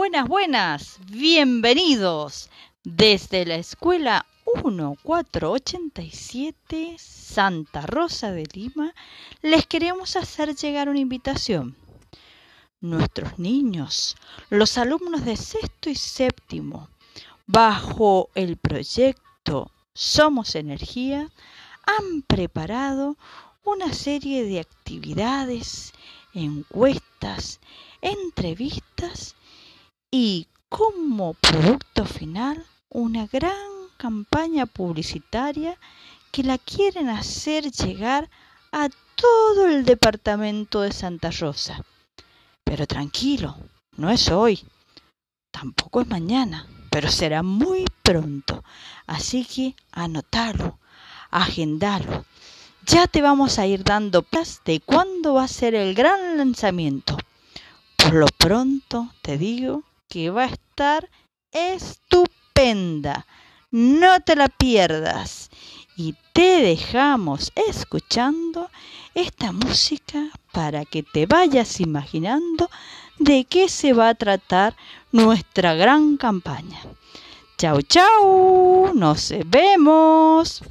buenas, buenas. Bienvenidos desde la escuela 1487 Santa Rosa de Lima. Les queremos hacer llegar una invitación. Nuestros niños, los alumnos de sexto y séptimo, bajo el proyecto Somos Energía, han preparado una serie de actividades, encuestas, entrevistas y como producto final una gran campaña publicitaria que la quieren hacer llegar a todo el departamento de Santa Rosa. Pero tranquilo, no es hoy, tampoco es mañana, pero será muy pronto. Así que anotalo, agendalo. Ya te vamos a ir dando plas de cuándo va a ser el gran lanzamiento. Por lo pronto te digo que va a estar estupenda. No te la pierdas. Y te dejamos escuchando esta música para que te vayas imaginando de qué se va a tratar nuestra gran campaña. Chau, chau. Nos vemos.